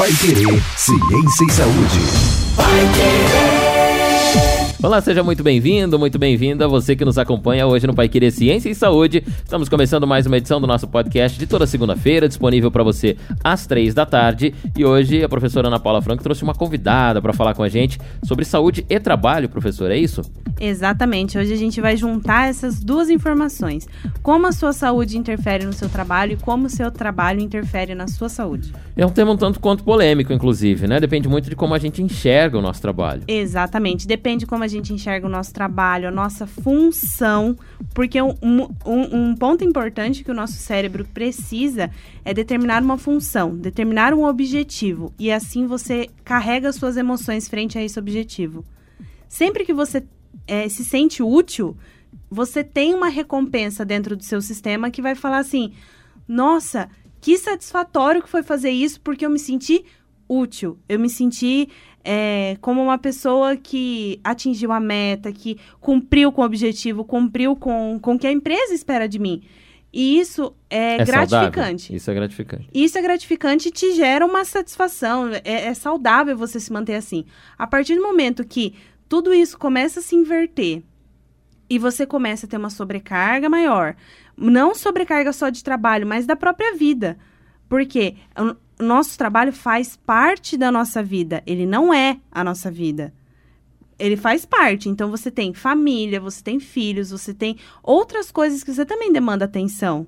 Pai Querer, Ciência e Saúde. Pai Querer. Olá, seja muito bem-vindo, muito bem-vinda você que nos acompanha hoje no Pai Querer Ciência e Saúde. Estamos começando mais uma edição do nosso podcast de toda segunda-feira, disponível para você às três da tarde. E hoje a professora Ana Paula Franco trouxe uma convidada para falar com a gente sobre saúde e trabalho, professor, é isso? Exatamente. Hoje a gente vai juntar essas duas informações: como a sua saúde interfere no seu trabalho e como o seu trabalho interfere na sua saúde. É um tema um tanto quanto polêmico, inclusive, né? Depende muito de como a gente enxerga o nosso trabalho. Exatamente. Depende de como a gente enxerga o nosso trabalho, a nossa função, porque um, um, um, ponto importante que o nosso cérebro precisa é determinar uma função, determinar um objetivo, e assim você carrega suas emoções frente a esse objetivo. Sempre que você é, se sente útil, você tem uma recompensa dentro do seu sistema que vai falar assim: nossa, que satisfatório que foi fazer isso, porque eu me senti útil, eu me senti é, como uma pessoa que atingiu a meta, que cumpriu com o objetivo, cumpriu com, com o que a empresa espera de mim. E isso é, é gratificante. Saudável. Isso é gratificante. Isso é gratificante e te gera uma satisfação. É, é saudável você se manter assim. A partir do momento que tudo isso começa a se inverter e você começa a ter uma sobrecarga maior, não sobrecarga só de trabalho, mas da própria vida. Porque o nosso trabalho faz parte da nossa vida, ele não é a nossa vida. Ele faz parte. Então você tem família, você tem filhos, você tem outras coisas que você também demanda atenção.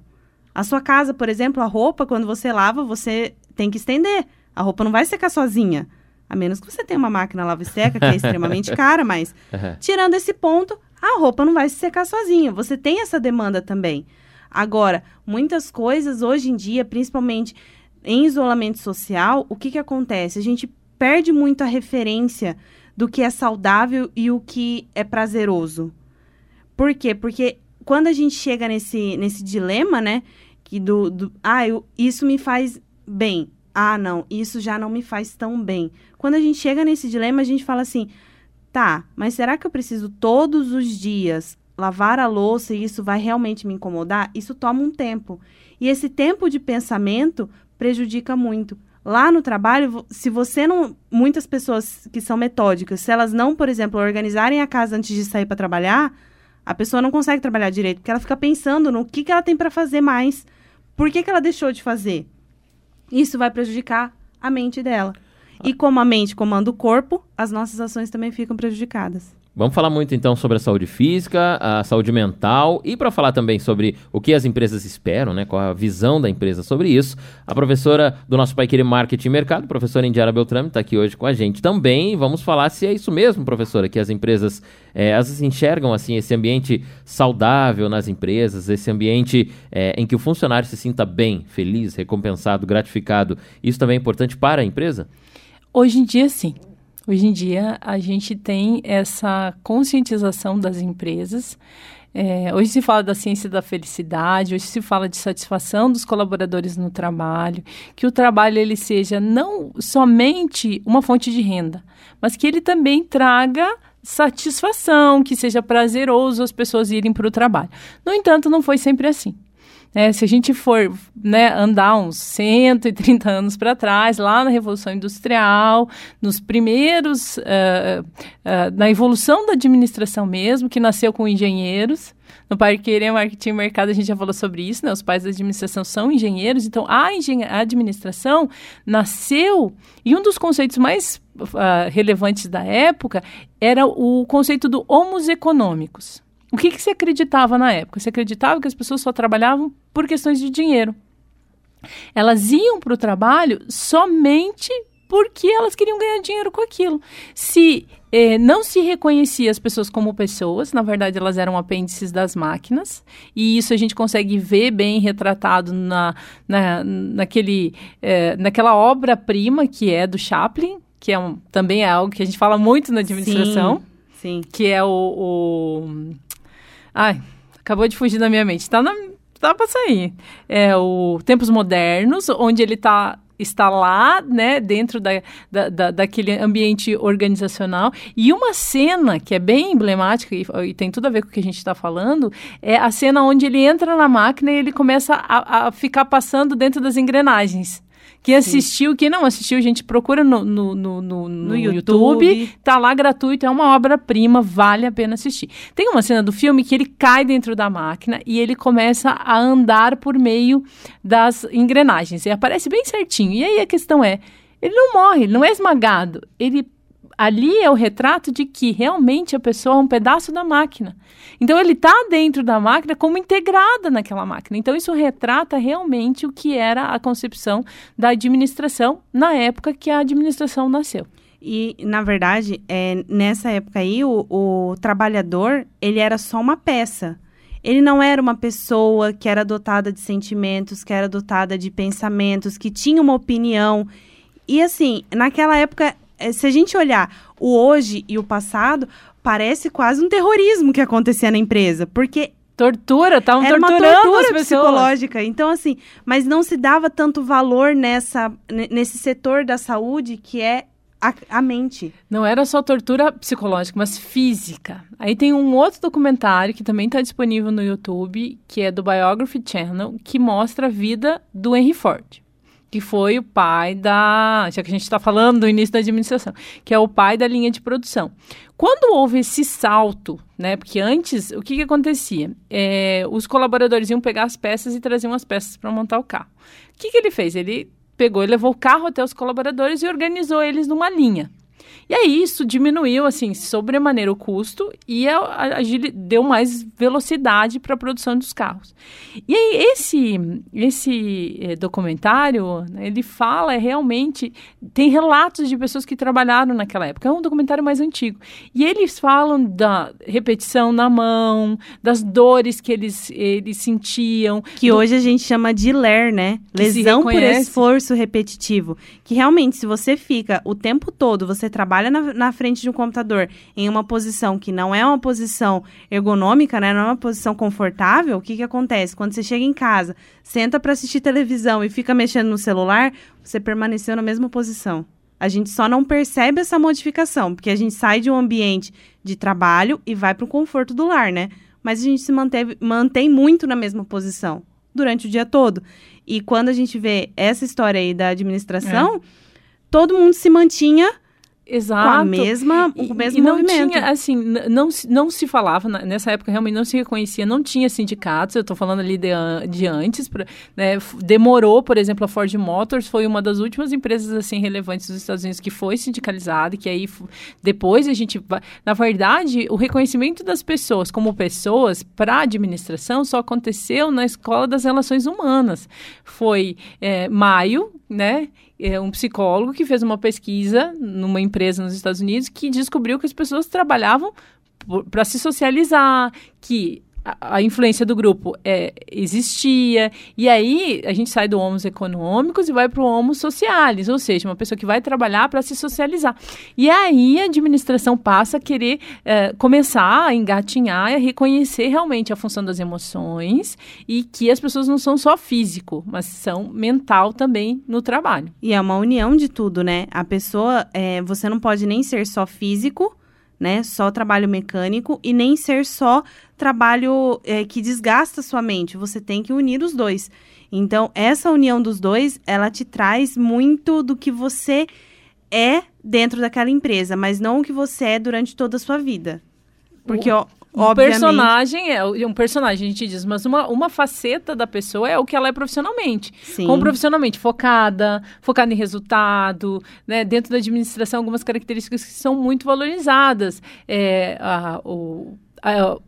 A sua casa, por exemplo, a roupa, quando você lava, você tem que estender. A roupa não vai secar sozinha. A menos que você tenha uma máquina lava e seca, que é extremamente cara, mas uhum. tirando esse ponto, a roupa não vai se secar sozinha. Você tem essa demanda também. Agora, muitas coisas hoje em dia, principalmente em isolamento social, o que, que acontece? A gente perde muito a referência do que é saudável e o que é prazeroso. Por quê? Porque quando a gente chega nesse, nesse dilema, né? Que do, do ah, eu, isso me faz bem. Ah, não, isso já não me faz tão bem. Quando a gente chega nesse dilema, a gente fala assim: tá, mas será que eu preciso todos os dias lavar a louça e isso vai realmente me incomodar? Isso toma um tempo. E esse tempo de pensamento prejudica muito. Lá no trabalho, se você não. Muitas pessoas que são metódicas, se elas não, por exemplo, organizarem a casa antes de sair para trabalhar, a pessoa não consegue trabalhar direito, porque ela fica pensando no que, que ela tem para fazer mais. Por que, que ela deixou de fazer? Isso vai prejudicar a mente dela. E como a mente comanda o corpo, as nossas ações também ficam prejudicadas. Vamos falar muito então sobre a saúde física, a saúde mental e para falar também sobre o que as empresas esperam, né, qual a visão da empresa sobre isso, a professora do nosso Pai Querer Marketing e Mercado, professora Indiara Beltrame, está aqui hoje com a gente também. Vamos falar se é isso mesmo, professora, que as empresas é, enxergam assim esse ambiente saudável nas empresas, esse ambiente é, em que o funcionário se sinta bem, feliz, recompensado, gratificado. Isso também é importante para a empresa? Hoje em dia, sim. Hoje em dia, a gente tem essa conscientização das empresas. É, hoje se fala da ciência da felicidade, hoje se fala de satisfação dos colaboradores no trabalho, que o trabalho ele seja não somente uma fonte de renda, mas que ele também traga satisfação, que seja prazeroso as pessoas irem para o trabalho. No entanto, não foi sempre assim. Né, se a gente for né, andar uns 130 anos para trás, lá na Revolução Industrial, nos primeiros, uh, uh, na evolução da administração mesmo, que nasceu com engenheiros, no Parqueira Marketing e Mercado a gente já falou sobre isso, né? Os pais da administração são engenheiros, então a, a administração nasceu e um dos conceitos mais uh, relevantes da época era o conceito do homos econômicos. O que, que se acreditava na época? Se acreditava que as pessoas só trabalhavam por questões de dinheiro. Elas iam para o trabalho somente porque elas queriam ganhar dinheiro com aquilo. Se eh, não se reconhecia as pessoas como pessoas, na verdade elas eram apêndices das máquinas, e isso a gente consegue ver bem retratado na, na, naquele, eh, naquela obra-prima que é do Chaplin, que é um, também é algo que a gente fala muito na administração. Sim, sim. Que é o, o Ai, acabou de fugir da minha mente. Tá, na, tá pra sair. É o Tempos Modernos, onde ele tá está lá, né, dentro da, da, da, daquele ambiente organizacional. E uma cena que é bem emblemática e, e tem tudo a ver com o que a gente está falando é a cena onde ele entra na máquina e ele começa a, a ficar passando dentro das engrenagens Quem assistiu, quem não assistiu, a gente procura no, no, no, no, no YouTube. YouTube. Tá lá gratuito, é uma obra-prima, vale a pena assistir. Tem uma cena do filme que ele cai dentro da máquina e ele começa a andar por meio das engrenagens. E aparece bem certinho. E aí a questão é, ele não morre, ele não é esmagado. Ele ali é o retrato de que realmente a pessoa é um pedaço da máquina. Então ele está dentro da máquina como integrada naquela máquina. Então isso retrata realmente o que era a concepção da administração na época que a administração nasceu. E, na verdade, é, nessa época aí, o, o trabalhador, ele era só uma peça. Ele não era uma pessoa que era dotada de sentimentos, que era dotada de pensamentos, que tinha uma opinião. E, assim, naquela época, se a gente olhar o hoje e o passado, parece quase um terrorismo que acontecia na empresa. Porque Tortura, estavam uma torturando as tortura pessoas. psicológica. Então, assim, mas não se dava tanto valor nessa, ne- nesse setor da saúde que é a, a mente. Não era só tortura psicológica, mas física. Aí tem um outro documentário que também está disponível no YouTube, que é do Biography Channel, que mostra a vida do Henry Ford, que foi o pai da. Já que a gente está falando do início da administração, que é o pai da linha de produção. Quando houve esse salto, né? Porque antes, o que, que acontecia? É, os colaboradores iam pegar as peças e traziam as peças para montar o carro. O que, que ele fez? Ele pegou e levou o carro até os colaboradores e organizou eles numa linha. E aí isso diminuiu, assim, sobremaneira o custo e a, a, agili- deu mais velocidade para a produção dos carros. E aí esse, esse eh, documentário, né, ele fala realmente, tem relatos de pessoas que trabalharam naquela época. É um documentário mais antigo. E eles falam da repetição na mão, das dores que eles, eles sentiam, Que hoje a gente chama de LER, né? Lesão por esforço repetitivo. Que realmente, se você fica o tempo todo, você trabalha na, na frente de um computador em uma posição que não é uma posição ergonômica, né? Não é uma posição confortável, o que que acontece? Quando você chega em casa, senta para assistir televisão e fica mexendo no celular, você permaneceu na mesma posição. A gente só não percebe essa modificação, porque a gente sai de um ambiente de trabalho e vai para o conforto do lar, né? Mas a gente se manteve, mantém muito na mesma posição durante o dia todo. E quando a gente vê essa história aí da administração, todo mundo se mantinha com Exato. a mesma, E- o mesmo e não movimento. tinha, assim, não, se- não se falava, nessa época realmente não se reconhecia, não tinha sindicatos, eu estou falando ali de, de antes, né, demorou, por exemplo, a Ford Motors foi uma das últimas empresas, assim, relevantes dos Estados Unidos que foi sindicalizada, que aí, depois a gente vai... Na verdade, o reconhecimento das pessoas como pessoas para a administração só aconteceu na Escola das Relações Humanas. Foi é, maio, né, é um psicólogo que fez uma pesquisa numa empresa nos Estados Unidos que descobriu que as pessoas trabalhavam para se socializar, que a, a influência do grupo é, existia. E aí a gente sai do homos econômicos e vai para o homo socialis, ou seja, uma pessoa que vai trabalhar para se socializar. E aí a administração passa a querer eh, começar a engatinhar e a reconhecer realmente a função das emoções e que as pessoas não são só físico, mas são mental também no trabalho. E é uma união de tudo, né? A pessoa, é, você não pode nem ser só físico, né? Só trabalho mecânico e nem ser só trabalho é, que desgasta a sua mente. Você tem que unir os dois. Então, essa união dos dois, ela te traz muito do que você é dentro daquela empresa, mas não o que você é durante toda a sua vida. Porque, ó, Um personagem é um personagem, a gente diz, mas uma, uma faceta da pessoa é o que ela é profissionalmente. Sim. Como profissionalmente, focada, focada em resultado, né? Dentro da administração, algumas características que são muito valorizadas. É, a, o,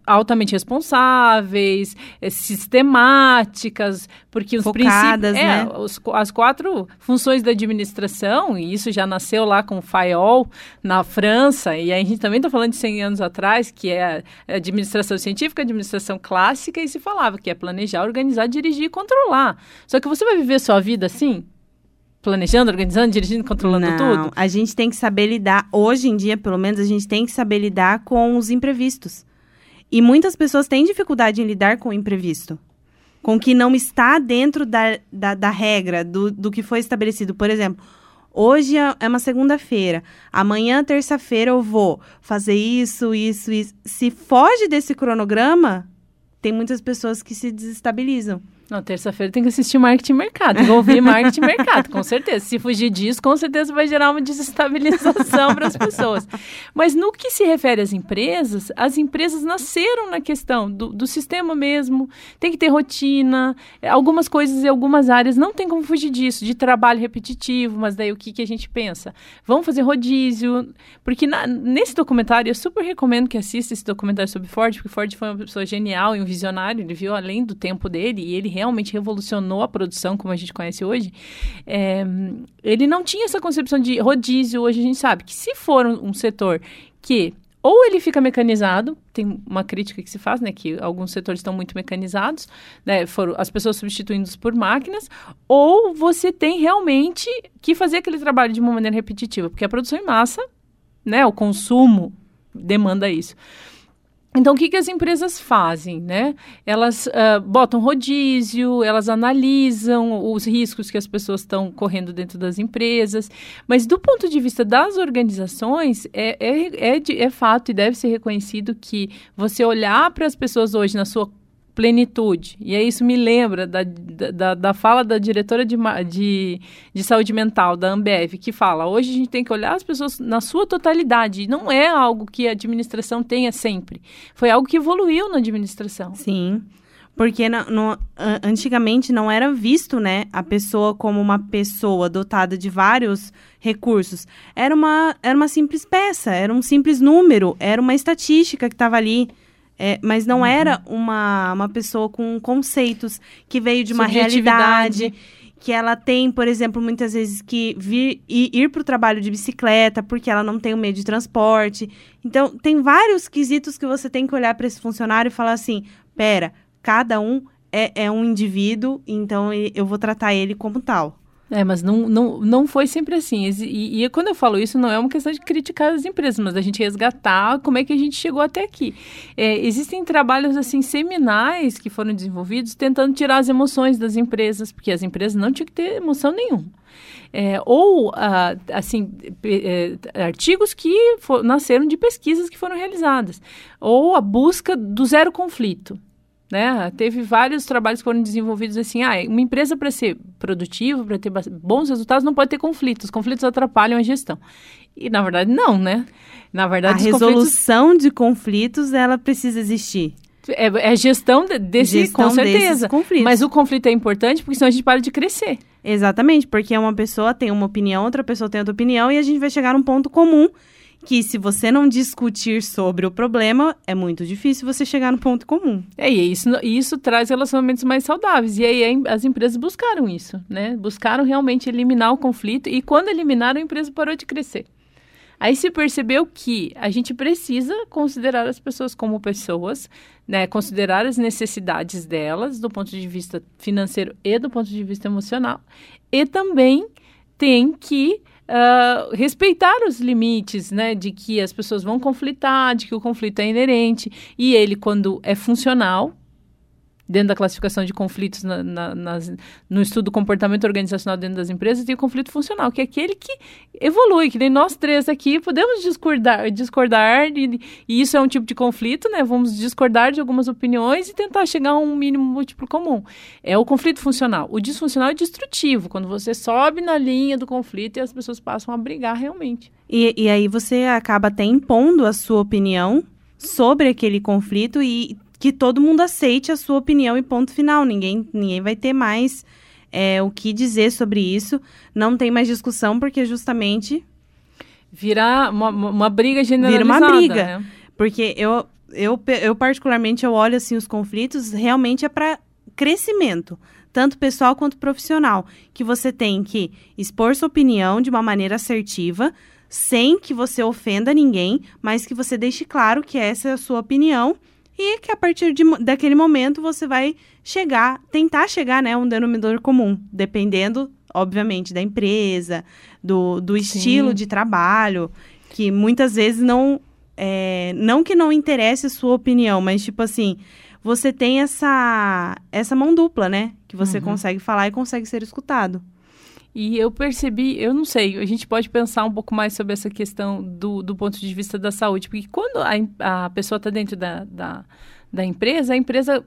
altamente responsáveis, é, sistemáticas, porque os Focadas, princípios, é, né? os qu- as quatro funções da administração, e isso já nasceu lá com o Fayol na França, e a gente também está falando de 100 anos atrás, que é administração científica, administração clássica, e se falava que é planejar, organizar, dirigir e controlar. Só que você vai viver sua vida assim? Planejando, organizando, dirigindo, controlando Não, tudo? a gente tem que saber lidar, hoje em dia, pelo menos, a gente tem que saber lidar com os imprevistos. E muitas pessoas têm dificuldade em lidar com o imprevisto. Com o que não está dentro da, da, da regra, do, do que foi estabelecido. Por exemplo, hoje é é uma segunda-feira, amanhã, terça-feira, eu vou fazer isso, isso, isso. Se foge desse cronograma, tem muitas pessoas que se desestabilizam. Na terça-feira tem que assistir marketing mercado, tem que ouvir marketing mercado, com certeza. Se fugir disso, com certeza vai gerar uma desestabilização para as pessoas. Mas no que se refere às empresas, as empresas nasceram na questão do, do sistema mesmo, tem que ter rotina, algumas coisas e algumas áreas não tem como fugir disso, de trabalho repetitivo, mas daí o que, que a gente pensa? Vamos fazer rodízio, porque na, nesse documentário, eu super recomendo que assista esse documentário sobre Ford, porque Ford foi uma pessoa genial e um visionário, ele viu além do tempo dele e ele realmente revolucionou a produção como a gente conhece hoje, é, ele não tinha essa concepção de rodízio. Hoje a gente sabe que se for um, um setor que ou ele fica mecanizado, tem uma crítica que se faz, né, que alguns setores estão muito mecanizados, né, foram as pessoas substituindo por máquinas, ou você tem realmente que fazer aquele trabalho de uma maneira repetitiva, porque a produção em massa, né, o consumo demanda isso. Então, o que, que as empresas fazem, né? Elas uh, botam rodízio, elas analisam os riscos que as pessoas estão correndo dentro das empresas, mas do ponto de vista das organizações, é, é, é, é fato e deve ser reconhecido que você olhar para as pessoas hoje na sua plenitude. E aí isso me lembra da, da, da fala da diretora de, de, de, saúde mental da Ambev, que fala, hoje a gente tem que olhar as pessoas na sua totalidade. Não é algo que a administração tenha sempre. Foi algo que evoluiu na administração. Sim. Porque no, no, antigamente não era visto, né, a pessoa como uma pessoa dotada de vários recursos. Era uma, era uma simples peça, era um simples número, era uma estatística que estava ali. É, mas não uhum. era uma, uma pessoa com conceitos que veio de uma realidade que ela tem, por exemplo, muitas vezes que vir ir, ir para o trabalho de bicicleta porque ela não tem o meio de transporte. Então, tem vários quesitos que você tem que olhar para esse funcionário e falar assim: pera, cada um é, é um indivíduo, então eu vou tratar ele como tal. É, mas não, não, não foi sempre assim. E, e, quando eu falo isso, não é uma questão de criticar as empresas, mas da gente resgatar como é que a gente chegou até aqui. É, existem trabalhos, assim, seminais que foram desenvolvidos tentando tirar as emoções das empresas, porque as empresas não tinham que ter emoção nenhuma. É, ou, ah, assim, é, artigos que for, nasceram de pesquisas que foram realizadas. Ou a busca do zero conflito. Né? Teve vários trabalhos que foram desenvolvidos assim, ah, uma empresa para ser produtiva, para ter bons resultados, não pode ter conflitos. Conflitos atrapalham a gestão. E na verdade não, né? Na verdade, a resolução conflitos... de conflitos ela precisa existir. É, é gestão de, desse, gestão com certeza. Mas o conflito é importante porque senão a gente para de crescer. Exatamente, porque uma pessoa tem uma opinião, outra pessoa tem outra opinião e a gente vai chegar num ponto comum que se você não discutir sobre o problema, é muito difícil você chegar no ponto comum. É, e isso, isso traz relacionamentos mais saudáveis. E aí as empresas buscaram isso, né? Buscaram realmente eliminar o conflito e quando eliminaram, a empresa parou de crescer. Aí se percebeu que a gente precisa considerar as pessoas como pessoas, né? Considerar as necessidades delas do ponto de vista financeiro e do ponto de vista emocional. E também tem que uh, respeitar os limites, né, de que as pessoas vão conflitar, de que o conflito é inerente. E ele quando é funcional, dentro da classificação de conflitos na, na, nas, no estudo do comportamento organizacional dentro das empresas, tem o conflito funcional, que é aquele que evolui, que nem nós três aqui podemos discordar, discordar e, e, isso é um tipo de conflito, né? Vamos discordar de algumas opiniões e tentar chegar a um mínimo múltiplo comum. É o conflito funcional. O disfuncional é destrutivo, quando você sobe na linha do conflito e as pessoas passam a brigar realmente. E, e aí você acaba até impondo a sua opinião sobre aquele conflito e que todo mundo aceite a sua opinião e ponto final. Ninguém, ninguém vai ter mais é, o que dizer sobre isso. Não tem mais discussão, porque justamente. Virar uma, uma briga generalizada. Vira uma briga. Né? Porque eu, eu, eu, particularmente, eu olho assim, os conflitos, realmente é para crescimento, tanto pessoal quanto profissional. Que você tem que expor sua opinião de uma maneira assertiva, sem que você ofenda ninguém, mas que você deixe claro que essa é a sua opinião e que a partir de, daquele momento você vai chegar, tentar chegar né, a um denominador comum, dependendo, obviamente, da empresa, do, do estilo de trabalho, que muitas vezes não. É, não que não interesse a sua opinião, mas tipo assim, você tem essa, essa mão dupla, né? Que você uhum. consegue falar e consegue ser escutado. E eu percebi, eu não sei, a gente pode pensar um pouco mais sobre essa questão do, do ponto de vista da saúde, porque quando a, a pessoa está dentro da, da, da empresa, a empresa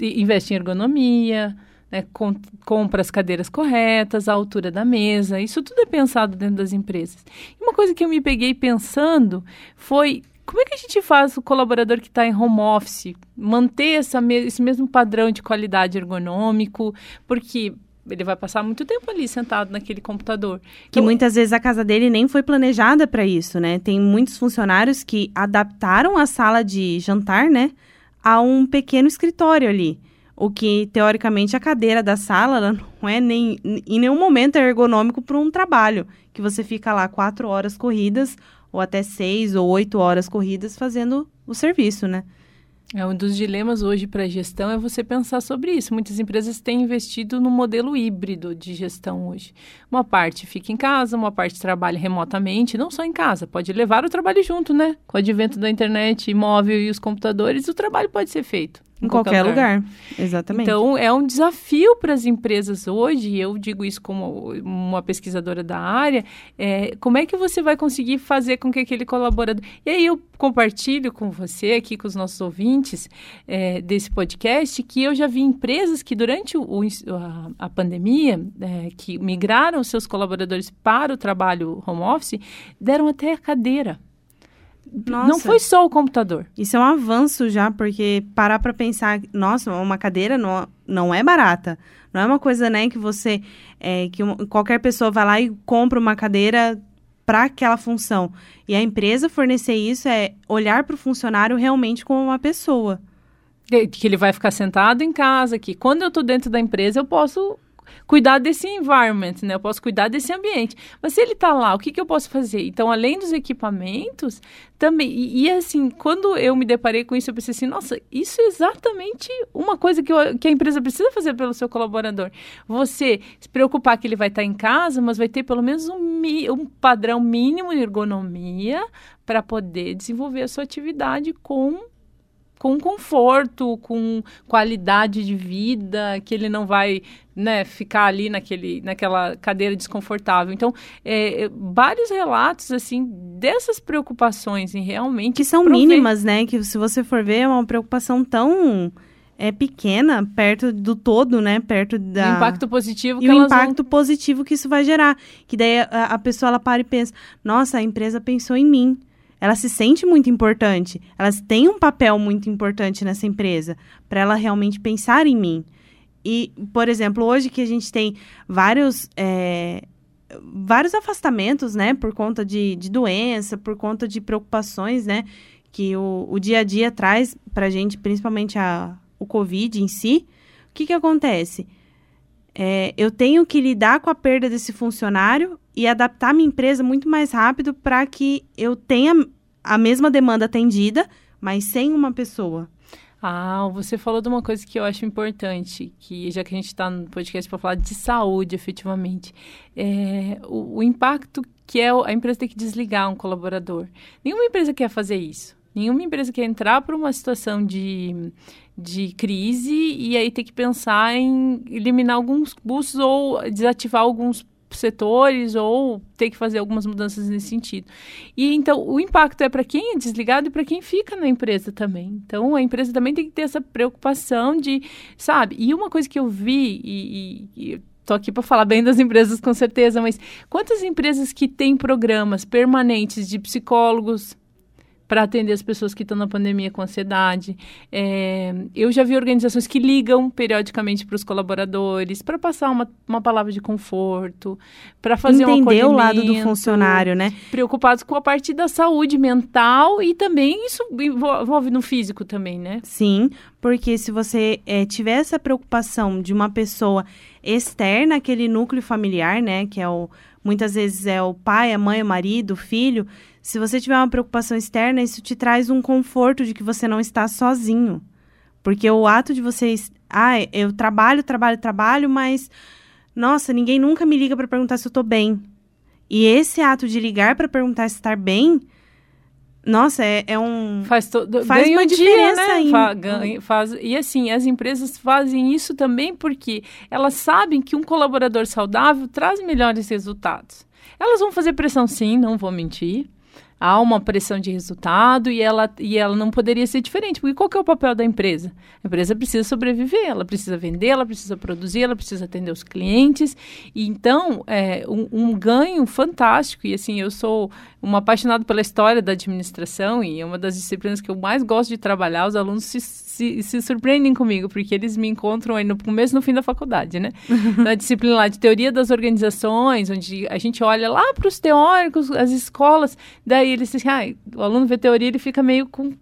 investe em ergonomia, né, com, compra as cadeiras corretas, a altura da mesa, isso tudo é pensado dentro das empresas. E uma coisa que eu me peguei pensando foi como é que a gente faz o colaborador que está em home office manter essa, esse mesmo padrão de qualidade ergonômico? Porque ele vai passar muito tempo ali sentado naquele computador. Que então, muitas vezes a casa dele nem foi planejada para isso, né? Tem muitos funcionários que adaptaram a sala de jantar, né, a um pequeno escritório ali. O que, teoricamente, a cadeira da sala não é nem, em nenhum momento é ergonômico para um trabalho. Que você fica lá quatro horas corridas, ou até seis ou oito horas corridas fazendo o serviço, né? É um dos dilemas hoje para a gestão é você pensar sobre isso. Muitas empresas têm investido no modelo híbrido de gestão hoje. Uma parte fica em casa, uma parte trabalha remotamente, não só em casa, pode levar o trabalho junto, né? Com o advento da internet móvel e os computadores, o trabalho pode ser feito. Em, qualquer, qualquer lugar. lugar. Exatamente. Então, é um desafio para as empresas hoje, e eu digo isso como uma pesquisadora da área, é, como é que você vai conseguir fazer com que aquele colaborador... E aí eu compartilho com você aqui, com os nossos ouvintes é, desse podcast, que eu já vi empresas que durante o, a, a, pandemia, é, que migraram seus colaboradores para o trabalho home office, deram até a cadeira nossa. Não foi só o computador. Isso é um avanço já, porque parar para pensar, nossa, uma cadeira não, não é barata. Não é uma coisa, né, que você, é, que uma, qualquer pessoa vai lá e compra uma cadeira para aquela função. E a empresa fornecer isso é olhar para o funcionário realmente como uma pessoa. Que ele vai ficar sentado em casa, que quando eu estou dentro da empresa eu posso cuidar desse environment, né? Eu posso cuidar desse ambiente. Mas se ele está lá, o que, que eu posso fazer? Então, além dos equipamentos, também. E, e, assim, quando eu me deparei com isso, eu pensei assim: nossa, isso é exatamente uma coisa que, eu, que a empresa precisa fazer pelo seu colaborador. Você se preocupar que ele vai estar tá em casa, mas vai ter pelo menos um, um padrão mínimo de ergonomia para poder desenvolver a sua atividade com com conforto, com qualidade de vida, que ele não vai né, ficar ali naquele, naquela cadeira desconfortável. Então, é, é vários relatos, assim, dessas preocupações em realmente... Que são prover... mínimas, né? Que se você for ver, é uma preocupação tão é pequena perto do todo, né? Perto da o impacto positivo que e o impacto vão... positivo que isso vai gerar. Que daí a, a pessoa ela para e pensa: nossa, a empresa pensou em mim ela se sente muito importante, elas têm um papel muito importante nessa empresa para ela realmente pensar em mim. E, por exemplo, hoje que a gente tem vários é, vários afastamentos, né, por conta de, de doença, por conta de preocupações, né, que o, o dia a dia traz para a gente, principalmente a, o Covid em si, o que que acontece? É, eu tenho que lidar com a perda desse funcionário e adaptar minha empresa muito mais rápido para que eu tenha a mesma demanda atendida, mas sem uma pessoa. Ah, você falou de uma coisa que eu acho importante, que já que a gente está no podcast para falar de saúde, efetivamente, é o, o impacto que é a empresa ter que desligar um colaborador. Nenhuma empresa quer fazer isso. Nenhuma empresa quer entrar para uma situação de, de crise e aí ter que pensar em eliminar alguns custos ou desativar alguns setores ou ter que fazer algumas mudanças nesse sentido. E então o impacto é para quem é desligado e para quem fica na empresa também. Então a empresa também tem que ter essa preocupação de, sabe? E uma coisa que eu vi e, e, e Estou aqui para falar bem das empresas, com certeza, mas quantas empresas que têm programas permanentes de psicólogos, para atender as pessoas que estão na pandemia com ansiedade. É, eu já vi organizações que ligam periodicamente para os colaboradores para passar uma, uma palavra de conforto, para fazer Entender um o lado do funcionário, né? Preocupados com a parte da saúde mental e também isso envolve no físico também, né? Sim, porque se você é, tiver essa preocupação de uma pessoa externa àquele núcleo familiar, né, que é o muitas vezes é o pai, a mãe, o marido, o filho, se você tiver uma preocupação externa, isso te traz um conforto de que você não está sozinho. Porque o ato de vocês. Ah, eu trabalho, trabalho, trabalho, mas. Nossa, ninguém nunca me liga para perguntar se eu estou bem. E esse ato de ligar para perguntar se estar bem. Nossa, é, é um. Faz, todo, faz uma diferença dia, né? Fa, ganha, faz, e assim, as empresas fazem isso também porque elas sabem que um colaborador saudável traz melhores resultados. Elas vão fazer pressão sim, não vou mentir há uma pressão de resultado e ela, e ela não poderia ser diferente. Porque qual que é o papel da empresa? A empresa precisa sobreviver, ela precisa vender, ela precisa produzir, ela precisa atender os clientes. E então, é um, um ganho fantástico. E assim, eu sou uma apaixonada pela história da administração e é uma das disciplinas que eu mais gosto de trabalhar. Os alunos se, se, se surpreendem comigo, porque eles me encontram aí no começo no fim da faculdade, né? Na disciplina lá de teoria das organizações, onde a gente olha lá para os teóricos, as escolas, daí eles dizem, ah, o aluno vê teoria, ele fica meio com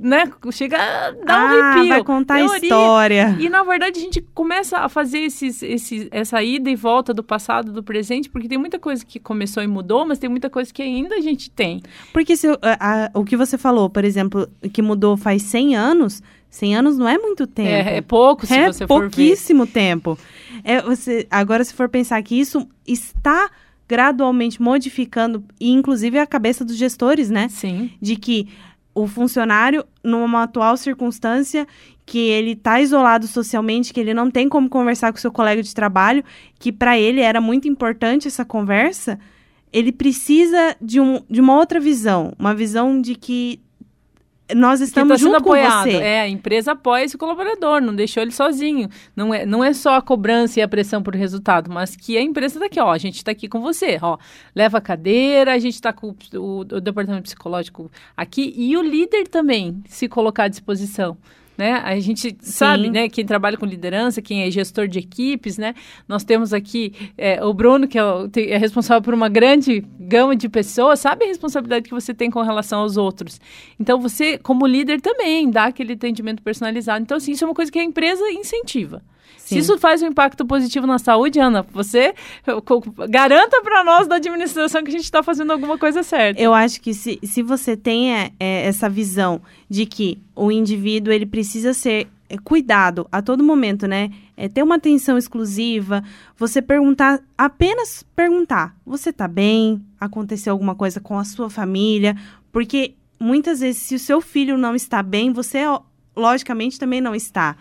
né, chega a dar um Ah, arrepio. vai contar a Teoria. história. E na verdade a gente começa a fazer esses, esses, essa ida e volta do passado, do presente, porque tem muita coisa que começou e mudou, mas tem muita coisa que ainda a gente tem. Porque se, a- a- o que você falou, por exemplo, que mudou faz 100 anos, 100 anos não é muito tempo. É, é pouco se É você for ver. pouquíssimo tempo. É, você, agora, se for pensar que isso está gradualmente modificando, e inclusive a cabeça dos gestores, né? Sim. De que o funcionário, numa atual circunstância, que ele está isolado socialmente, que ele não tem como conversar com seu colega de trabalho, que para ele era muito importante essa conversa, ele precisa de, um, de uma outra visão, uma visão de que nós Que estamos tá junto com apoiado. você. É, a empresa apoia esse colaborador, não deixou ele sozinho. Não é, não é só a cobrança e a pressão por resultado, mas que a empresa tá aqui, ó, a gente está aqui com você, ó. Leva a cadeira, a gente está com o, o- o departamento psicológico aqui e o líder também se colocar à disposição. Né? A gente sabe, né? Quem trabalha com liderança, quem é gestor de equipes, né? Nós temos aqui é, o Bruno, que é, é responsável por uma grande gama de pessoas, sabe a responsabilidade que você tem com relação aos outros. Então, você, como líder, também dá aquele atendimento personalizado. Então, assim, isso é uma coisa que a empresa incentiva. Se Sim. isso faz um impacto positivo na saúde, Ana, você garanta para nós da administração que a gente está fazendo alguma coisa certa. Eu acho que se, se você tem é, é, essa visão de que o indivíduo ele precisa ser é, cuidado a todo momento, né? É, ter uma atenção exclusiva, você perguntar, apenas perguntar, você tá bem? Aconteceu alguma coisa com a sua família? Porque muitas vezes, se o seu filho não está bem, você, logicamente, também não está.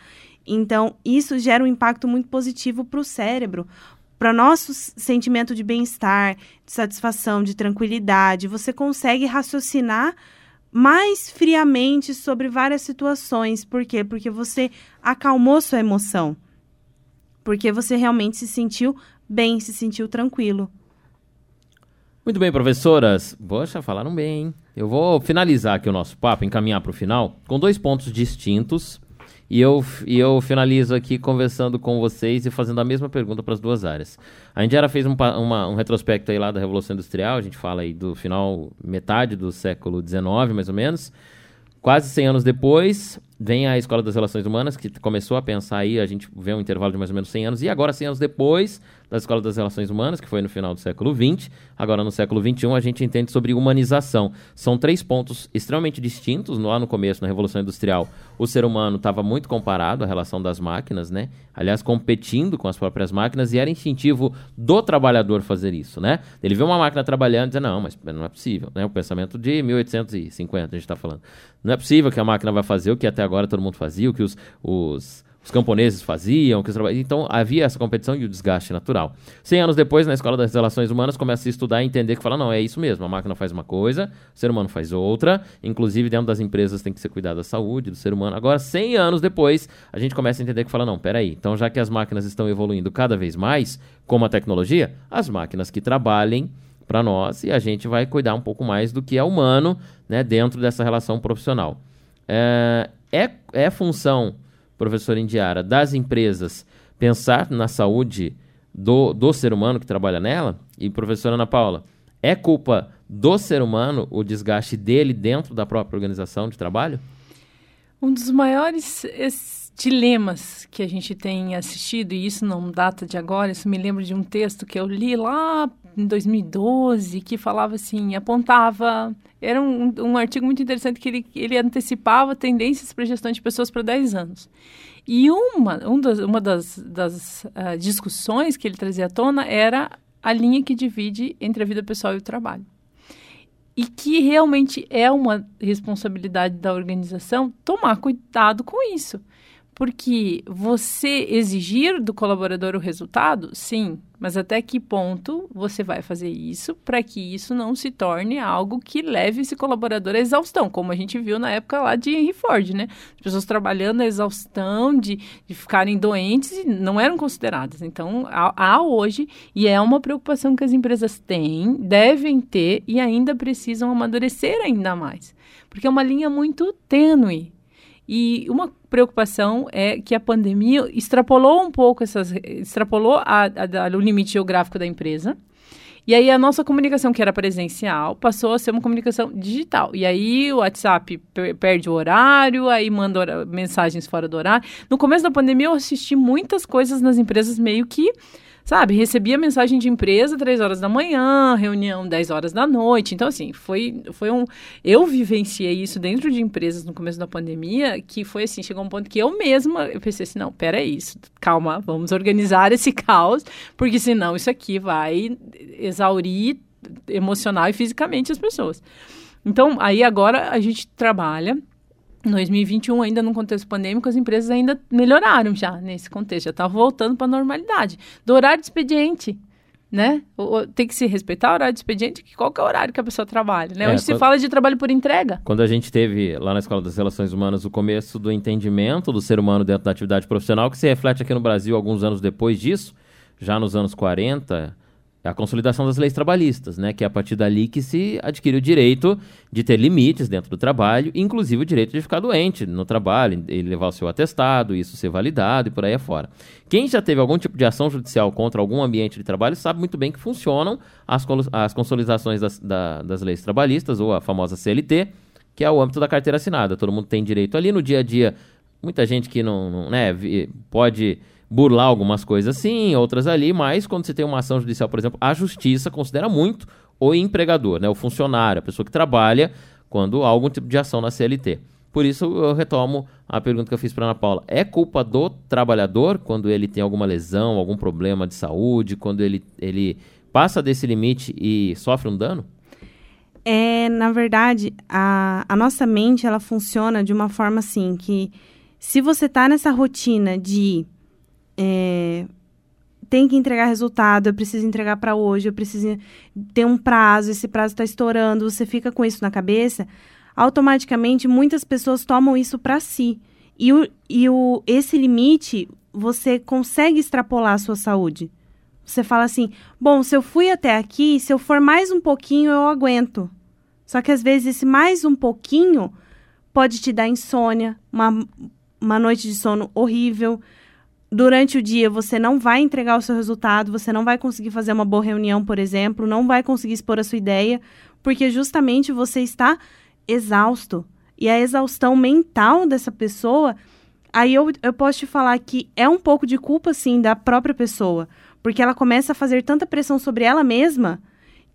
Então, isso gera um impacto muito positivo para o cérebro, para nosso sentimento de bem-estar, de satisfação, de tranquilidade. Você consegue raciocinar mais friamente sobre várias situações. Por quê? Porque você acalmou sua emoção. Porque você realmente se sentiu bem, se sentiu tranquilo. Muito bem, professoras. Poxa, falaram bem, hein? Eu vou finalizar aqui o nosso papo, encaminhar para o final, com dois pontos distintos. E eu, e eu finalizo aqui conversando com vocês e fazendo a mesma pergunta para as duas áreas. A Indiara fez um, uma- um retrospecto aí lá da Revolução Industrial, a gente fala aí do final, metade do século XIX, mais ou menos. Quase 100 anos depois, vem a Escola das Relações Humanas, que começou a pensar aí, a gente vê um intervalo de mais ou menos 100 anos, e agora 100 anos depois da Escola das Relações Humanas, que foi no final do século XX, agora no século XXI a gente entende sobre humanização. São três pontos extremamente distintos. Lá no começo, na Revolução Industrial, o ser humano estava muito comparado à relação das máquinas, né? Aliás, competindo com as próprias máquinas, e era instintivo do trabalhador fazer isso, né? Ele vê uma máquina trabalhando e diz, não, mas não é possível, né? O pensamento de 1850 a gente está falando. Não é possível que a máquina vai fazer o que até agora todo mundo fazia, o que os, os, os camponeses faziam, que os Então havia essa competição e o desgaste natural. Cem anos depois, na Escola das Relações Humanas, começa a estudar e entender que fala, não, é isso mesmo, a máquina faz uma coisa, o ser humano faz outra, inclusive dentro das empresas tem que ser cuidado da saúde do ser humano. Agora, 100 anos depois, a gente começa a entender que fala, não, peraí, então já que as máquinas estão evoluindo cada vez mais, como a tecnologia, as máquinas que trabalhem para nós e a gente vai cuidar um pouco mais do que é humano né, dentro dessa relação profissional. É, é, é função, professor Indiara, das empresas pensar na saúde do, do ser humano que trabalha nela? E professora Ana Paula, é culpa do ser humano o desgaste dele dentro da própria organização de trabalho? Um dos maiores es- dilemas que a gente tem assistido, e isso não data de agora, isso me lembra de um texto que eu li lá em 2012, que falava assim, apontava, era um, um artigo muito interessante que ele, ele antecipava tendências para gestão de pessoas para 10 anos. E uma, um das, uma das, das ah, discussões que ele trazia à tona era a linha que divide entre a vida pessoal e o trabalho e que realmente é uma responsabilidade da organização tomar cuidado com isso. Porque você exigir do colaborador o resultado, sim, mas até que ponto você vai fazer isso para que isso não se torne algo que leve esse colaborador à exaustão, como a gente viu na época lá de Henry Ford, né? As pessoas trabalhando à exaustão, de, de ficarem doentes, e não eram consideradas. Então, há, há hoje, e é uma preocupação que as empresas têm, devem ter e ainda precisam amadurecer ainda mais. Porque é uma linha muito tênue e uma preocupação é que a pandemia extrapolou um pouco essas, extrapolou a, a, a, o limite geográfico da empresa. E aí a nossa comunicação, que era presencial, passou a ser uma comunicação digital. E aí o WhatsApp per perde o horário, aí manda mensagens fora do horário. No começo da pandemia eu assisti muitas coisas nas empresas meio que sabe, recebia mensagem de empresa três horas da manhã, reunião 10 horas da noite. Então, assim, foi, foi um. Eu vivenciei isso dentro de empresas no começo da pandemia, que foi assim, chegou um ponto que eu mesma eu pensei assim, não, pera isso, calma, vamos organizar esse caos, porque senão isso aqui vai exaurir emocional e fisicamente as pessoas. Então, aí agora a gente trabalha 2021, ainda no contexto pandêmico, as empresas ainda melhoraram já nesse contexto, já estavam voltando para a normalidade. Do horário de expediente, né? Tem que se respeitar o horário de expediente, que qual que é o horário que a pessoa trabalha, né? É, Hoje quando, se fala de trabalho por entrega. Quando a gente teve lá na Escola das Relações Humanas o começo do entendimento do ser humano dentro da atividade profissional, que se reflete aqui no Brasil alguns anos depois disso, já nos anos 40, a consolidação das leis trabalhistas, né? Que é a partir dali que se adquire o direito de ter limites dentro do trabalho, inclusive o direito de ficar doente no trabalho, e levar o seu atestado, isso ser validado e por aí afora. Quem já teve algum tipo de ação judicial contra algum ambiente de trabalho sabe muito bem que funcionam as, as consolidações das, da, das leis trabalhistas, ou a famosa CLT, que é o âmbito da carteira assinada. Todo mundo tem direito ali no dia a dia. Muita gente que não, não né, pode burlar algumas coisas sim, outras ali, mas quando você tem uma ação judicial, por exemplo, a justiça considera muito o empregador, né, o funcionário, a pessoa que trabalha quando há algum tipo de ação na CLT. Por isso eu retomo a pergunta que eu fiz para Ana Paula. É culpa do trabalhador quando ele tem alguma lesão, algum problema de saúde, quando ele, ele passa desse limite e sofre um dano? É, na verdade, a, a nossa mente ela funciona de uma forma assim que se você está nessa rotina de é, tem que entregar resultado, eu preciso entregar para hoje, eu preciso ter um prazo, esse prazo está estourando, você fica com isso na cabeça, automaticamente muitas pessoas tomam isso para si. E, o, e o, esse limite, você consegue extrapolar a sua saúde. Você fala assim: bom, se eu fui até aqui, se eu for mais um pouquinho, eu aguento. Só que às vezes esse mais um pouquinho pode te dar insônia, uma, uma noite de sono horrível, durante o dia você não vai entregar o seu resultado, você não vai conseguir fazer uma boa reunião, por exemplo, não vai conseguir expor a sua ideia, porque justamente você está exausto. E a exaustão mental dessa pessoa, aí eu, eu posso te falar que é um pouco de culpa, sim, da própria pessoa, porque ela começa a fazer tanta pressão sobre ela mesma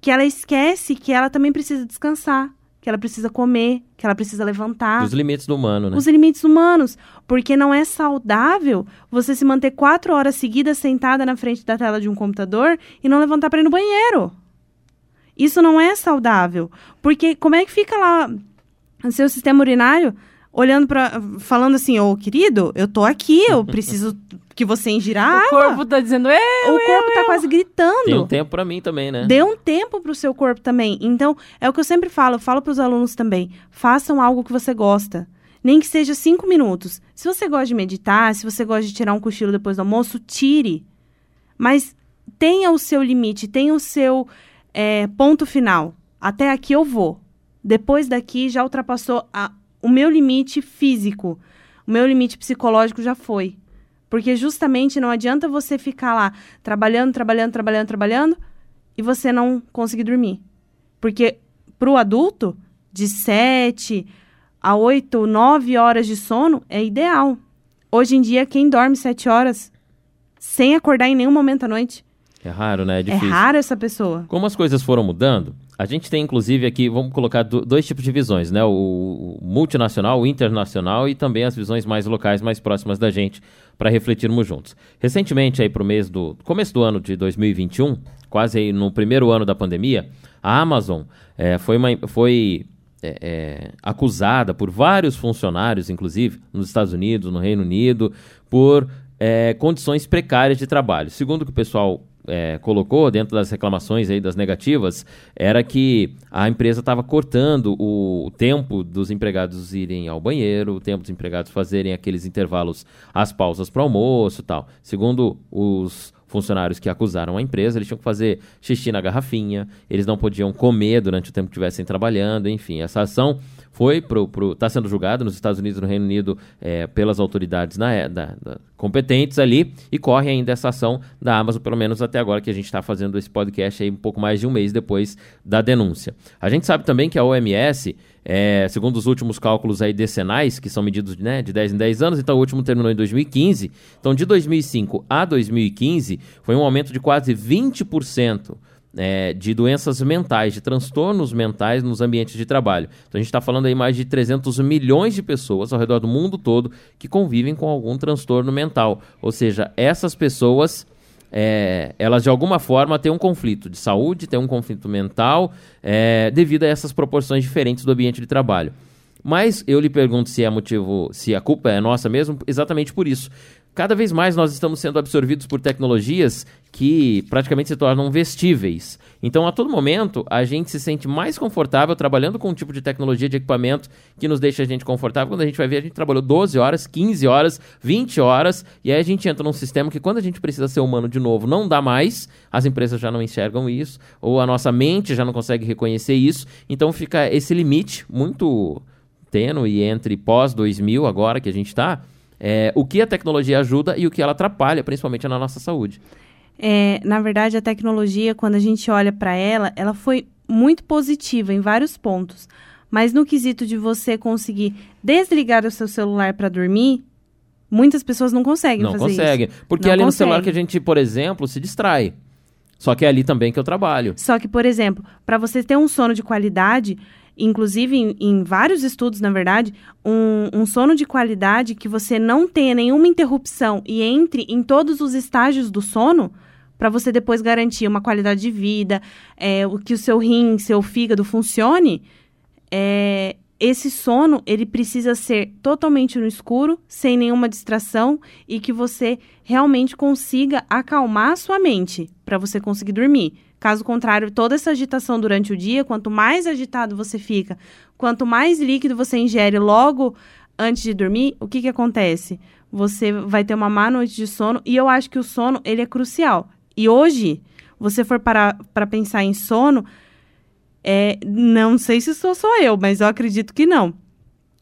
que ela esquece que ela também precisa descansar que ela precisa comer, que ela precisa levantar. Os limites do humano, né? Os limites humanos. Porque não é saudável você se manter quatro horas seguidas sentada na frente da tela de um computador e não levantar para ir no banheiro. Isso não é saudável. Porque como é que fica lá o seu sistema urinário olhando para falando assim, ô querido, eu tô aqui, eu preciso que você ingirar O corpo tá dizendo, eu, O corpo eu, tá eu. quase gritando. Tem um tempo para mim também, né? Dê um tempo pro seu corpo também. Então, é o que eu sempre falo, eu falo pros alunos também. Façam algo que você gosta. Nem que seja cinco minutos. Se você gosta de meditar, se você gosta de tirar um cochilo depois do almoço, tire. Mas tenha o seu limite, tenha o seu é, ponto final. Até aqui eu vou. Depois daqui já ultrapassou a, o meu limite físico, o meu limite psicológico já foi. Porque justamente não adianta você ficar lá trabalhando, trabalhando, trabalhando, trabalhando e você não conseguir dormir. Porque para o adulto, de 7 a 8, 9 horas de sono é ideal. Hoje em dia, quem dorme 7 horas sem acordar em nenhum momento à noite? É raro, né? É, é raro essa pessoa. Como as coisas foram mudando, a gente tem, inclusive, aqui, vamos colocar dois tipos de visões, né? O, multinacional, o internacional e também as visões mais locais, mais próximas da gente, para refletirmos juntos. Recentemente, aí para o mês do começo do ano de 2021, quase aí no primeiro ano da pandemia, a Amazon é, foi, uma, foi é, é, acusada por vários funcionários, inclusive nos Estados Unidos, no Reino Unido, por condições precárias de trabalho. Segundo o que o pessoal é, colocou dentro das reclamações aí das negativas era que a empresa estava cortando o, o, tempo dos empregados irem ao banheiro, o tempo dos empregados fazerem aqueles intervalos, as pausas para almoço tal. Segundo os funcionários que acusaram a empresa, eles tinham que fazer xixi na garrafinha, eles não podiam comer durante o tempo que estivessem trabalhando, enfim, essa ação foi pro, pro tá sendo julgada nos Estados Unidos e no Reino Unido é, pelas autoridades na, da, da, competentes ali e corre ainda essa ação da Amazon, pelo menos até agora que a gente está fazendo esse podcast aí um pouco mais de um mês depois da denúncia. A gente sabe também que a OMS é, segundo os últimos cálculos aí decenais, que são medidos né, de 10 em 10 anos, então o último terminou em 2015. Então, de 2005 a 2015, foi um aumento de quase 20% é, de doenças mentais, de transtornos mentais nos ambientes de trabalho. Então, a gente está falando aí mais de 300 milhões de pessoas ao redor do mundo todo que convivem com algum transtorno mental. Ou seja, essas pessoas é, elas de alguma forma têm um conflito de saúde, têm um conflito mental, é, devido a essas proporções diferentes do ambiente de trabalho. Mas eu lhe pergunto se é motivo, se a culpa é nossa mesmo, exatamente por isso. Cada vez mais nós estamos sendo absorvidos por tecnologias que praticamente se tornam vestíveis. Então, a todo momento, a gente se sente mais confortável trabalhando com um tipo de tecnologia de equipamento que nos deixa a gente confortável. Quando a gente vai ver, a gente trabalhou 12 horas, 15 horas, 20 horas, e aí a gente entra num sistema que, quando a gente precisa ser humano de novo, não dá mais, as empresas já não enxergam isso, ou a nossa mente já não consegue reconhecer isso. Então, fica esse limite muito tênue entre pós-2000, agora que a gente está é, o que a tecnologia ajuda e o que ela atrapalha, principalmente na nossa saúde. É, na verdade, a tecnologia, quando a gente olha para ela, ela foi muito positiva em vários pontos. Mas no quesito de você conseguir desligar o seu celular para dormir, muitas pessoas não conseguem não fazer conseguem, isso. Porque ali no celular que a gente, por exemplo, se distrai. Só que é ali também que eu trabalho. Só que, por exemplo, para você ter um sono de qualidade, inclusive em, em, vários estudos, na verdade, um, um, sono de qualidade que você não tenha nenhuma interrupção e entre em todos os estágios do sono, para você depois garantir uma qualidade de vida, é, o que o seu rim, seu fígado funcione, é, esse sono ele precisa ser totalmente no escuro, sem nenhuma distração e que você realmente consiga acalmar a sua mente para você conseguir dormir. Caso contrário, toda essa agitação durante o dia, quanto mais agitado você fica, quanto mais líquido você ingere logo antes de dormir, o que, que acontece? Você vai ter uma má noite de sono e eu acho que o sono ele é crucial. E hoje, você for para pensar em sono, é, não sei se sou só eu, mas eu acredito que não.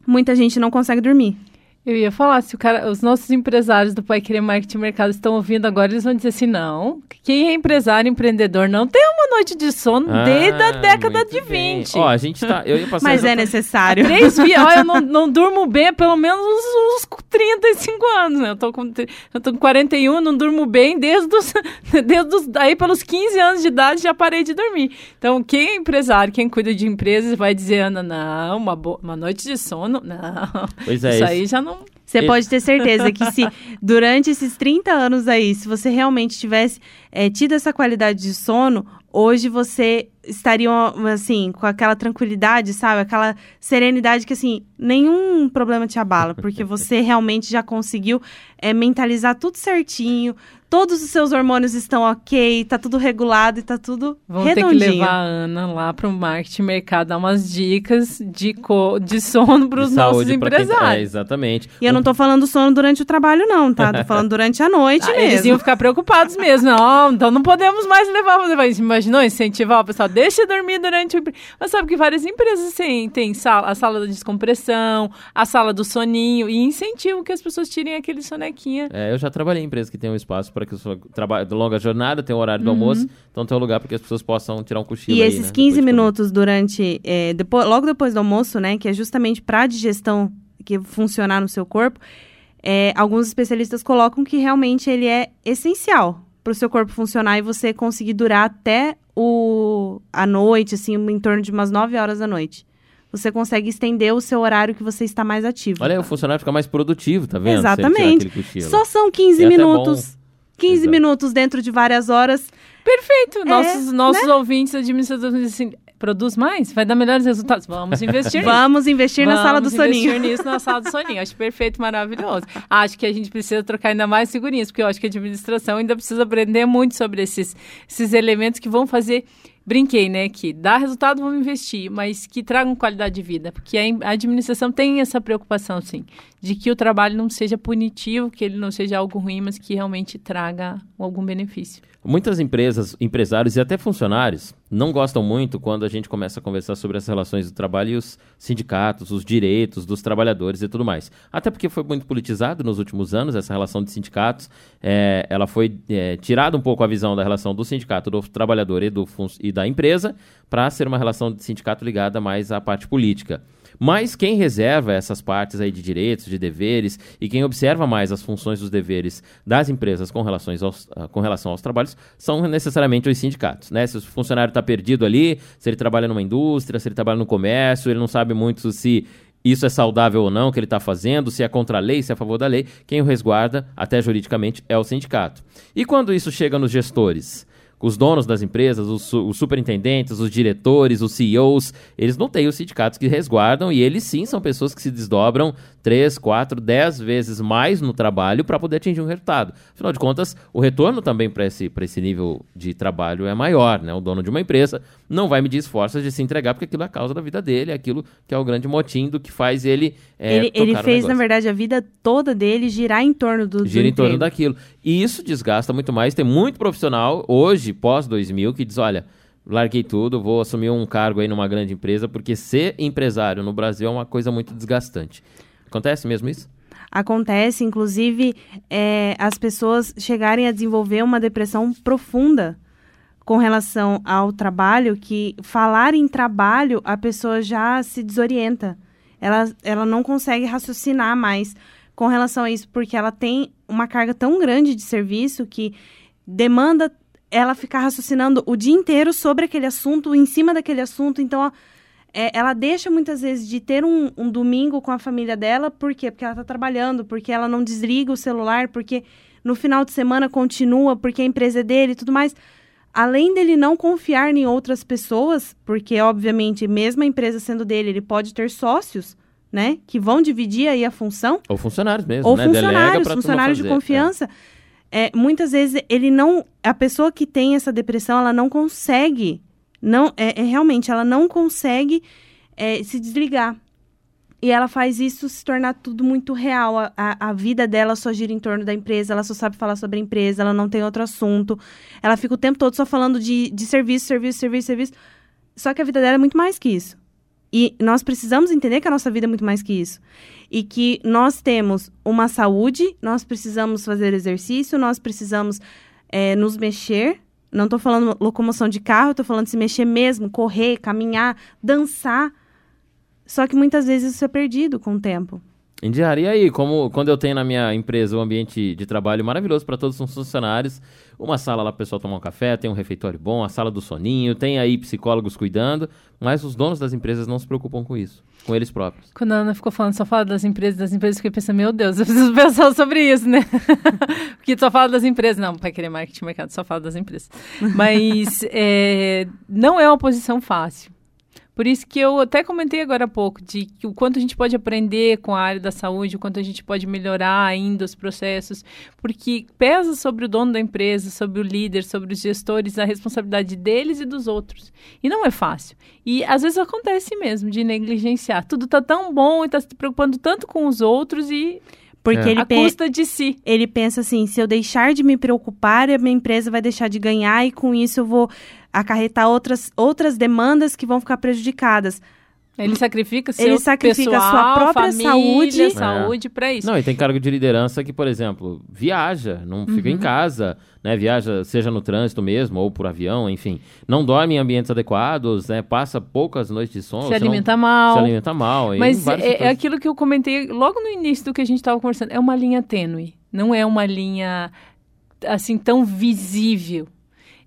Muita gente não consegue dormir. Eu ia falar, se o cara, os nossos empresários do Pai Querer Marketing Mercado estão ouvindo agora, eles vão dizer assim, não, quem é empresário, empreendedor, não tem uma noite de sono ah, desde a década de 20. Ó, a gente tá, eu ia passar Mas é necessário. Três dias, ó, eu não, não durmo bem há pelo menos uns, uns 35 anos, né? Eu tô, com, eu tô com 41, não durmo bem desde os, desde os, aí pelos 15 anos de idade já parei de dormir. Então, quem é empresário, quem cuida de empresas vai dizer, Ana, não, uma, uma noite de sono, não. Pois é, isso aí já não não. Você pode ter certeza que se durante esses 30 anos aí, se você realmente tivesse é, tido essa qualidade de sono, hoje você estaria assim com aquela tranquilidade, sabe, aquela serenidade que assim nenhum problema te abala, porque você realmente já conseguiu é, mentalizar tudo certinho, todos os seus hormônios estão ok, tá tudo regulado e tá tudo Vamos redondinho. ter que levar a Ana lá para o marketing mercado, dar umas dicas de, co de sono para os nossos empresários. Tá, é, exatamente. E eu não tô falando sono durante o trabalho não, tá? Tô falando durante a noite ah, mesmo. Eles iam ficar preocupados mesmo. Não, então não podemos mais levar, levar Imaginou incentivar o pessoal, deixa dormir durante o... Mas sabe que várias empresas assim, tem sala, a sala da descompressão, a sala do soninho e incentivam que as pessoas tirem aquele sonequinha. É, eu já trabalhei em empresas que tem um espaço para que o trabalho de longa jornada, tem o horário do uhum. almoço, então tem um lugar para que as pessoas possam tirar um cochilo. E aí, esses né, 15 minutos durante, é, depois, logo depois do almoço, né, que é justamente para a digestão que funcionar no seu corpo, é, alguns especialistas colocam que realmente ele é essencial para o seu corpo funcionar e você conseguir durar até o, a noite, assim, em torno de umas 9 horas da noite você consegue estender o seu horário que você está mais ativo. Olha, o funcionário fica mais produtivo, tá vendo? Exatamente. Só são 15 minutos. 15 Exato. minutos dentro de várias horas. Perfeito. Nossos, é, nossos né? ouvintes administradores assim, produz mais, vai dar melhores resultados. Vamos investir nisso. Vamos investir na sala do Vamos investir soninho. nisso na sala do soninho. Acho perfeito, maravilhoso. Acho que a gente precisa trocar ainda mais figurinhas, porque eu acho que a administração ainda precisa aprender muito sobre esses, esses elementos que vão fazer. Brinquei, né? Que dá resultado, vamos investir, mas que tragam qualidade de vida. Porque a, administração tem essa preocupação, sim, de que o trabalho não seja punitivo, que ele não seja algo ruim, mas que realmente traga algum benefício. Muitas empresas, empresários e até funcionários não gostam muito quando a gente começa a conversar sobre as relações do trabalho e os sindicatos, os direitos dos trabalhadores e tudo mais. Até porque foi muito politizado nos últimos anos essa relação de sindicatos. É, ela foi é, tirada um pouco a visão da relação do sindicato, do trabalhador e, do, e da empresa para ser uma relação de sindicato ligada mais à parte política. Mas quem reserva essas partes aí de direitos, de deveres e quem observa mais as funções dos deveres das empresas com, relações aos, ah, com relação aos trabalhos são necessariamente os sindicatos, né? Se o funcionário está perdido ali, se ele trabalha numa indústria, se ele trabalha no comércio, ele não sabe muito se isso é saudável ou não que ele está fazendo, se é contra a lei, se é a favor da lei, quem o resguarda, até juridicamente, é o sindicato. E quando isso chega nos gestores? Os donos das empresas, os, os superintendentes, os diretores, os CEOs, eles não têm os sindicatos que resguardam e eles sim são pessoas que se desdobram três, quatro, dez vezes mais no trabalho para poder atingir um resultado. Afinal de contas, o retorno também para esse, pra esse nível de trabalho é maior. Né? O dono de uma empresa não vai medir esforços de se entregar porque aquilo é a causa da vida dele, é aquilo que é o grande motim do que faz ele. É, ele ele fez, na verdade, a vida toda dele girar em torno do, do gira em torno daquilo. E isso desgasta muito mais. Tem muito profissional hoje, pós 2000, que diz: olha, larguei tudo, vou assumir um cargo aí numa grande empresa, porque ser empresário no Brasil é uma coisa muito desgastante. Acontece mesmo isso? Acontece, inclusive, é, as pessoas chegarem a desenvolver uma depressão profunda com relação ao trabalho, que falar em trabalho, a pessoa já se desorienta. Ela, ela não consegue raciocinar mais com relação a isso, porque ela tem uma carga tão grande de serviço que demanda ela ficar raciocinando o dia inteiro sobre aquele assunto, em cima daquele assunto. Então, ó, é, ela deixa muitas vezes de ter um, um domingo com a família dela, por quê? Porque ela está trabalhando, porque ela não desliga o celular, porque no final de semana continua, porque a empresa é dele e tudo mais. Além dele não confiar em outras pessoas, porque, obviamente, mesmo a empresa sendo dele, ele pode ter sócios, né? Que vão dividir aí a função Ou funcionários mesmo, ou né? Funcionários, funcionários de fazer. confiança. É, muitas vezes ele não, a pessoa que tem essa depressão, ela não consegue, não, é, é realmente, ela não consegue é, se desligar. E ela faz isso se tornar tudo muito real. A, a, a vida dela só gira em torno da empresa, ela só sabe falar sobre a empresa, ela não tem outro assunto. Ela fica o tempo todo só falando de, de serviço, serviço, serviço, serviço. Só que a vida dela é muito mais que isso. E nós precisamos entender que a nossa vida é muito mais que isso. E que nós temos uma saúde, nós precisamos fazer exercício, nós precisamos é, nos mexer. Não estou falando locomoção de carro, estou falando se mexer mesmo, correr, caminhar, dançar. Só que muitas vezes isso é perdido com o tempo. Indiara, e aí, como quando eu tenho na minha empresa um ambiente de trabalho maravilhoso para todos os funcionários, uma sala lá para o pessoal tomar um café, tem um refeitório bom, a sala do soninho, tem aí psicólogos cuidando, mas os donos das empresas não se preocupam com isso, com eles próprios. Quando a Ana ficou falando, só fala das empresas, das empresas, eu fiquei pensando, meu Deus, eu preciso pensar sobre isso, né? Porque só fala das empresas. Não, para querer marketing mercado, só fala das empresas. Mas é, não é uma posição fácil. Por isso que eu até comentei agora há pouco de que o quanto a gente pode aprender com a área da saúde, o quanto a gente pode melhorar ainda os processos, porque pesa sobre o dono da empresa, sobre o líder, sobre os gestores, a responsabilidade deles e dos outros. E não é fácil. E às vezes acontece mesmo de negligenciar. Tudo tá tão bom e tá se preocupando tanto com os outros e Porque É. ele, a custa de si. ele pensa assim: se eu deixar de me preocupar, a minha empresa vai deixar de ganhar e com isso eu vou acarretar outras, outras demandas que vão ficar prejudicadas. Ele sacrifica seu Ele sacrifica a pessoal, sua própria família, saúde. saúde para isso. Não, e tem cargo de liderança que, por exemplo, viaja, não fica Uhum. em casa, né? Viaja, seja no trânsito mesmo ou por avião, enfim. Não dorme em ambientes adequados, né? Passa poucas noites de sono. se alimenta mal. Se alimenta mal. Mas é, é aquilo que eu comentei logo no início do que a gente estava conversando. É uma linha tênue. Não é uma linha assim tão visível.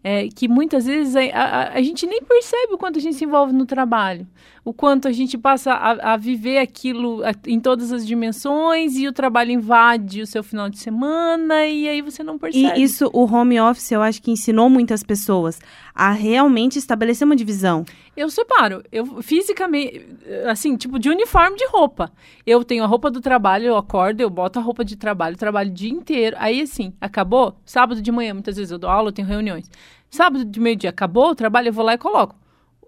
É, que muitas vezes a, a- a gente nem percebe o quanto a gente se envolve no trabalho, o quanto a gente passa a, a viver aquilo a- em todas as dimensões e o trabalho invade o seu final de semana e aí você não percebe. E isso, o home office, eu acho que ensinou muitas pessoas a realmente estabelecer uma divisão. Eu separo. Eu fisicamente, assim, tipo de uniforme de roupa. Eu tenho a roupa do trabalho, eu acordo, eu boto a roupa de trabalho, trabalho o dia inteiro. Aí, assim, acabou. Sábado de manhã, muitas vezes eu dou aula, eu tenho reuniões. Sábado de meio-dia, acabou o trabalho, eu vou lá e coloco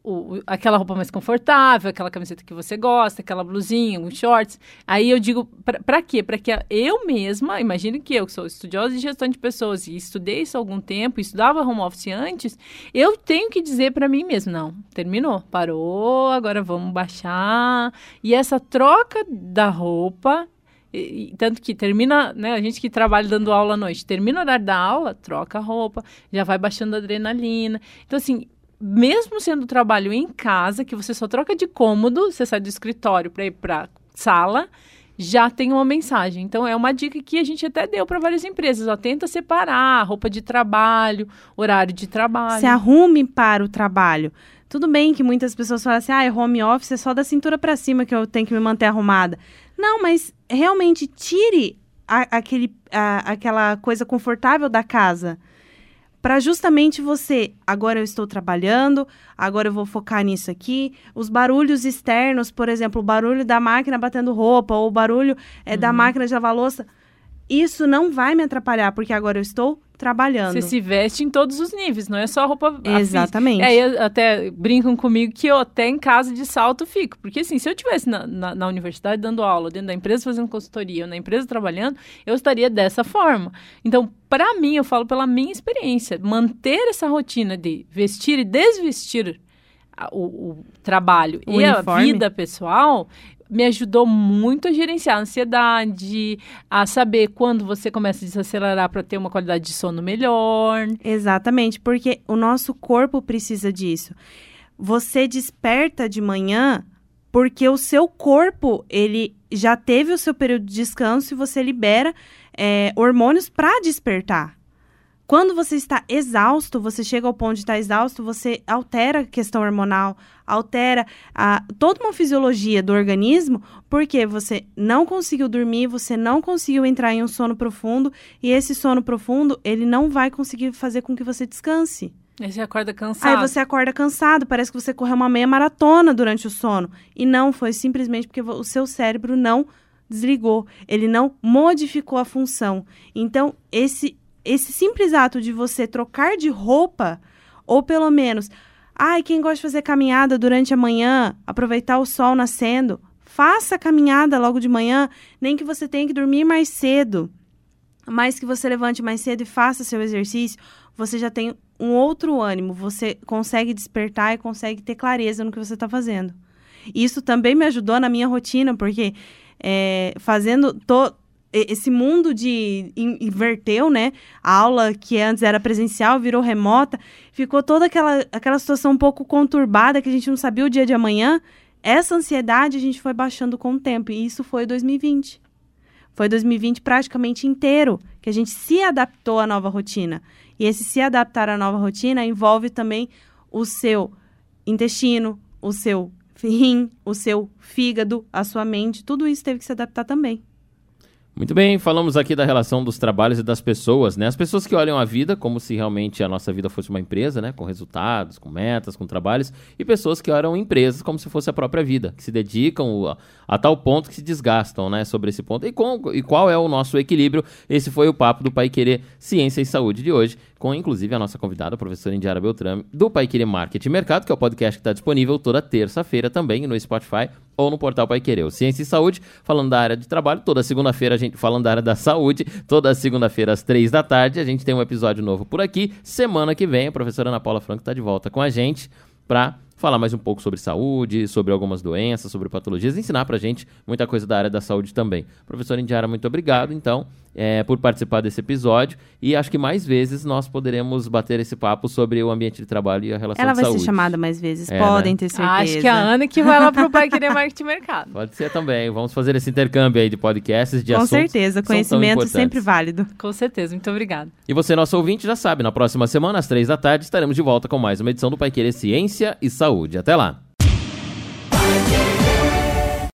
o, aquela roupa mais confortável, aquela camiseta que você gosta, aquela blusinha, um shorts. Aí eu digo, para quê? Para que eu mesma, imagine que eu, que sou estudiosa de gestão de pessoas e estudei isso há algum tempo, estudava home office antes, eu tenho que dizer para mim mesmo, não, terminou, parou, agora vamos baixar. E essa troca da roupa tanto que termina, né, a gente que trabalha dando aula à noite, termina o horário da aula, troca a roupa, já vai baixando a adrenalina. Então, assim, mesmo sendo trabalho em casa, que você só troca de cômodo, você sai do escritório para ir para sala, já tem uma mensagem. Então é uma dica que a gente até deu para várias empresas, ó, tenta separar roupa de trabalho, horário de trabalho. Se arrume para o trabalho. Tudo bem que muitas pessoas falam assim: "Ah, home office é só da cintura para cima que eu tenho que me manter arrumada". Não, mas realmente tire a, aquele, a, aquela coisa confortável da casa para justamente você, agora eu estou trabalhando, agora eu vou focar nisso aqui. Os barulhos externos, por exemplo, o barulho da máquina batendo roupa ou o barulho é, uhum. da máquina de lavar louça, isso não vai me atrapalhar, porque agora eu estou trabalhando. Você se veste em todos os níveis, não é só roupa. Exatamente. Aí até brincam comigo que eu até em casa de salto fico. Porque assim, se eu estivesse na, na, na, universidade dando aula, dentro da empresa fazendo consultoria, ou na empresa trabalhando, eu estaria dessa forma. Então, para mim, eu falo pela minha experiência, manter essa rotina de vestir e desvestir o, o, trabalho o e uniforme. a vida pessoal me ajudou muito a gerenciar a ansiedade, a saber quando você começa a desacelerar para ter uma qualidade de sono melhor. Exatamente, porque o nosso corpo precisa disso. Você desperta de manhã porque o seu corpo ele já teve o seu período de descanso e você libera é, hormônios para despertar. Quando você está exausto, você chega ao ponto de estar exausto, você altera a questão hormonal, altera a, toda uma fisiologia do organismo, porque você não conseguiu dormir, você não conseguiu entrar em um sono profundo, e esse sono profundo, ele não vai conseguir fazer com que você descanse. Aí você acorda cansado. Aí você acorda cansado, parece que você correu uma meia maratona durante o sono. E não, foi simplesmente porque o seu cérebro não desligou, ele não modificou a função. Então, esse esse simples ato de você trocar de roupa, ou pelo menos, ai, quem gosta de fazer caminhada durante a manhã, aproveitar o sol nascendo, faça a caminhada logo de manhã, nem que você tenha que dormir mais cedo, mas que você levante mais cedo e faça seu exercício, você já tem um outro ânimo, você consegue despertar e consegue ter clareza no que você está fazendo. Isso também me ajudou na minha rotina, porque é, fazendo. Tô, esse mundo de inverteu, né? A aula que antes era presencial virou remota, ficou toda aquela, aquela situação um pouco conturbada que a gente não sabia o dia de amanhã. Essa ansiedade a gente foi baixando com o tempo e isso foi 2020. Foi 2020 praticamente inteiro que a gente se adaptou à nova rotina. E esse se adaptar à nova rotina envolve também o seu intestino, o seu rim, o seu fígado, a sua mente, tudo isso teve que se adaptar também. Muito bem, falamos aqui da relação dos trabalhos e das pessoas, né? As pessoas que olham a vida como se realmente a nossa vida fosse uma empresa, né? Com resultados, com metas, com trabalhos, e pessoas que olham empresas como se fosse a própria vida, que se dedicam a, a tal ponto que se desgastam, né? Sobre esse ponto. E, com, e qual é o nosso equilíbrio? Esse foi o papo do Pai Querer Ciência e Saúde de hoje, com inclusive a nossa convidada, a professora Indiara Beltrame, do Pai Querer Marketing Mercado, que é o podcast que está disponível toda terça-feira também no Spotify ou no portal Pai Querer. O Ciência e Saúde, falando da área de trabalho. Toda segunda-feira a gente falando da área da saúde. Toda segunda-feira às três da tarde a gente tem um episódio novo por aqui. Semana que vem a professora Ana Paula Franco está de volta com a gente para falar mais um pouco sobre saúde, sobre algumas doenças, sobre patologias, ensinar pra gente muita coisa da área da saúde também. Professora Indiara, muito obrigado, então, é, por participar desse episódio e acho que mais vezes nós poderemos bater esse papo sobre o ambiente de trabalho e a relação Ela de saúde. Ela vai ser chamada mais vezes, é, podem né? ter certeza. Acho que a Ana que vai lá pro Pai Querer Marketing Mercado. Pode ser também, vamos fazer esse intercâmbio aí de podcasts, de Com assuntos certeza, conhecimento sempre válido. Com certeza, muito obrigada. E você, nosso ouvinte, já sabe, na próxima semana, às três da tarde, estaremos de volta com mais uma edição do Pai Querer Ciência e Saúde. Até lá!